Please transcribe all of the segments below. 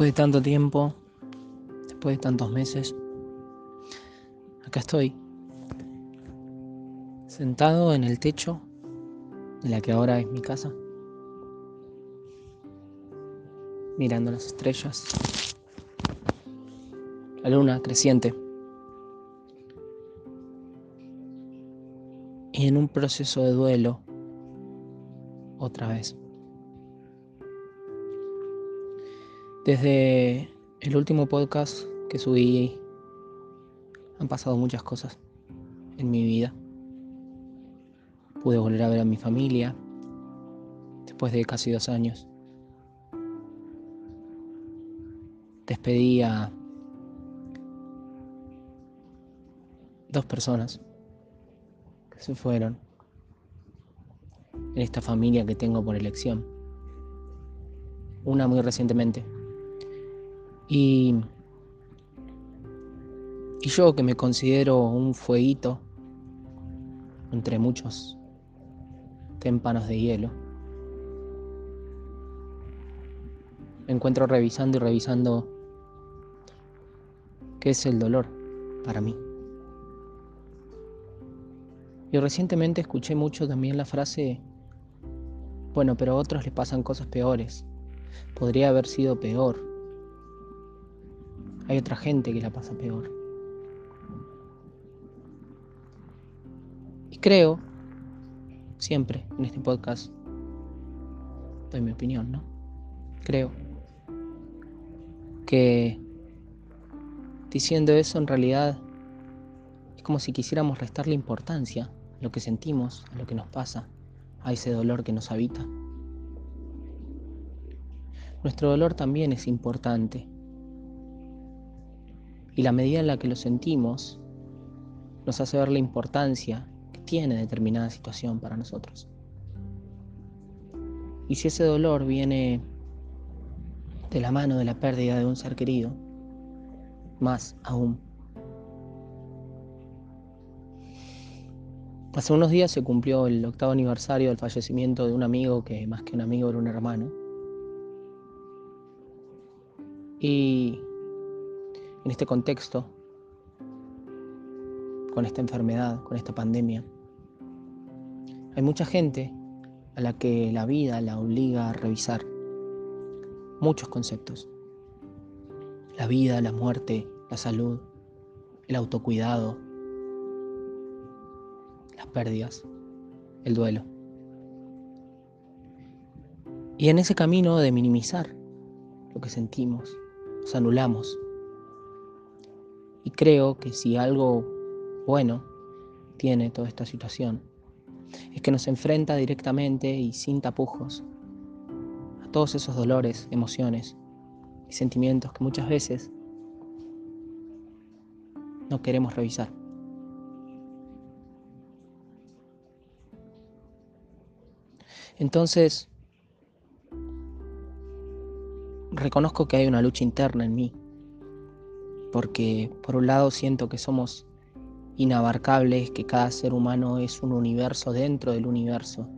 Después de tanto tiempo, después de tantos meses, acá estoy, sentado en el techo de la que ahora es mi casa, mirando las estrellas, la luna creciente, y en un proceso de duelo otra vez. Desde el último podcast que subí han pasado muchas cosas en mi vida. Pude volver a ver a mi familia después de casi dos años. Despedí a dos personas que se fueron en esta familia que tengo por elección. Una muy recientemente y, y yo que me considero un fueguito entre muchos témpanos de hielo, me encuentro revisando y revisando qué es el dolor para mí. Y recientemente escuché mucho también la frase, bueno, pero a otros les pasan cosas peores. Podría haber sido peor hay otra gente que la pasa peor. Y creo, siempre en este podcast, doy mi opinión, ¿no? Creo que diciendo eso en realidad es como si quisiéramos restarle importancia a lo que sentimos, a lo que nos pasa, a ese dolor que nos habita. Nuestro dolor también es importante y la medida en la que lo sentimos nos hace ver la importancia que tiene determinada situación para nosotros. Y si ese dolor viene de la mano de la pérdida de un ser querido, más aún. Hace unos días se cumplió el octavo aniversario del fallecimiento de un amigo que más que un amigo era un hermano. Y en este contexto, con esta enfermedad, con esta pandemia. Hay mucha gente a la que la vida la obliga a revisar muchos conceptos. La vida, la muerte, la salud, el autocuidado, las pérdidas, el duelo. Y en ese camino de minimizar lo que sentimos, nos anulamos y creo que si algo bueno tiene toda esta situación, es que nos enfrenta directamente y sin tapujos a todos esos dolores, emociones y sentimientos que muchas veces no queremos revisar. Entonces, reconozco que hay una lucha interna en mí porque por un lado siento que somos inabarcables, que cada ser humano es un universo dentro del universo.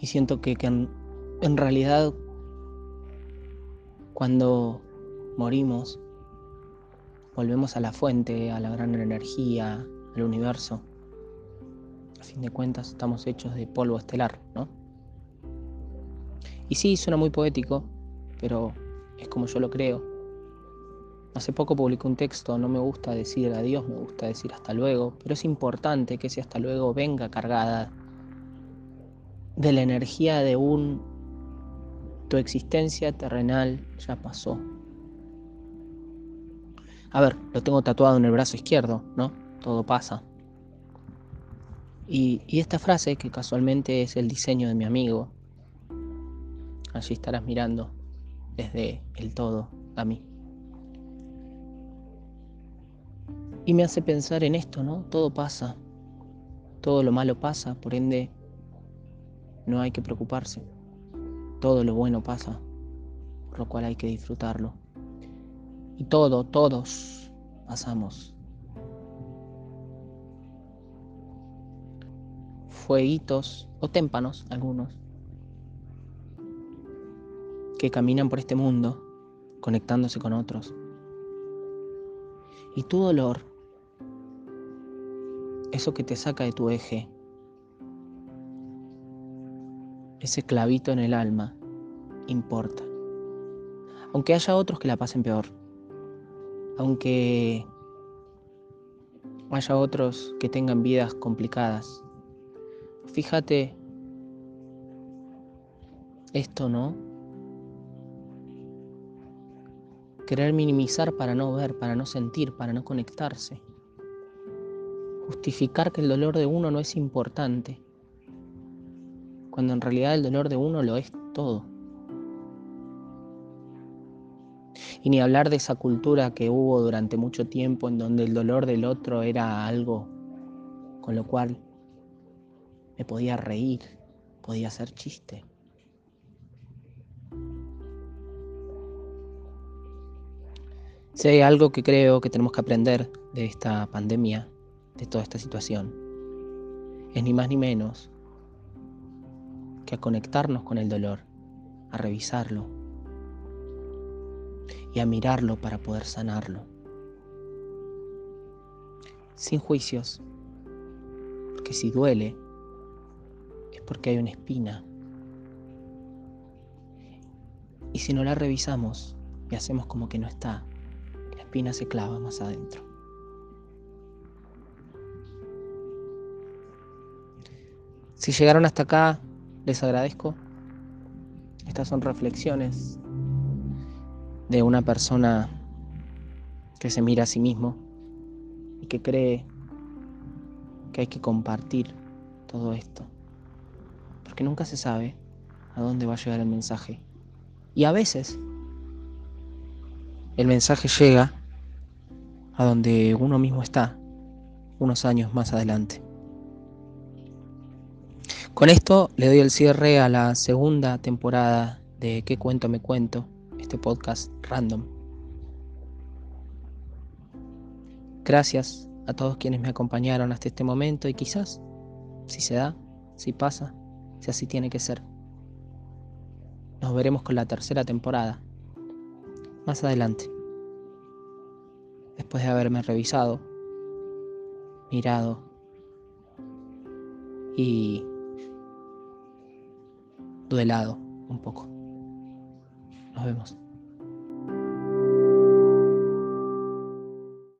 Y siento que, en, realidad cuando morimos, volvemos a la fuente, a la gran energía, al universo. A fin de cuentas estamos hechos de polvo estelar, ¿no? Y sí, suena muy poético, pero es como yo lo creo. Hace poco publiqué un texto, no me gusta decir adiós, me gusta decir hasta luego, pero es importante que ese hasta luego venga cargada de la energía de un tu existencia terrenal ya pasó. A ver, lo tengo tatuado en el brazo izquierdo, ¿no? Todo pasa. Y, y esta frase, que casualmente es el diseño de mi amigo, allí estarás mirando, desde el todo a mí. Y me hace pensar en esto, ¿no? Todo pasa, todo lo malo pasa, por ende no hay que preocuparse. Todo lo bueno pasa, por lo cual hay que disfrutarlo. Y todo, todos pasamos. Fueguitos o témpanos, algunos, que caminan por este mundo conectándose con otros. Y tu dolor, eso que te saca de tu eje, ese clavito en el alma, importa. Aunque haya otros que la pasen peor. Aunque haya otros que tengan vidas complicadas. Fíjate esto, ¿no? Querer minimizar para no ver, para no sentir, para no conectarse. Justificar que el dolor de uno no es importante, cuando en realidad el dolor de uno lo es todo. Y ni hablar de esa cultura que hubo durante mucho tiempo en donde el dolor del otro era algo con lo cual me podía reír, podía hacer chiste. Si hay algo que creo que tenemos que aprender de esta pandemia, de toda esta situación, es ni más ni menos que a conectarnos con el dolor, a revisarlo, y a mirarlo para poder sanarlo. Sin juicios, porque si duele es porque hay una espina. Y si no la revisamos y hacemos como que no está, espina se clava más adentro. Si llegaron hasta acá, les agradezco. Estas son reflexiones de una persona que se mira a sí mismo y que cree que hay que compartir todo esto. Porque nunca se sabe a dónde va a llegar el mensaje. Y a veces el mensaje llega a donde uno mismo está unos años más adelante. Con esto le doy el cierre a la segunda temporada de ¿Qué cuento me cuento? este podcast random. Gracias a todos quienes me acompañaron hasta este momento y quizás, si se da, si pasa, si así tiene que ser. Nos veremos con la tercera temporada, más adelante, después de haberme revisado, mirado y duelado un poco. Nos vemos.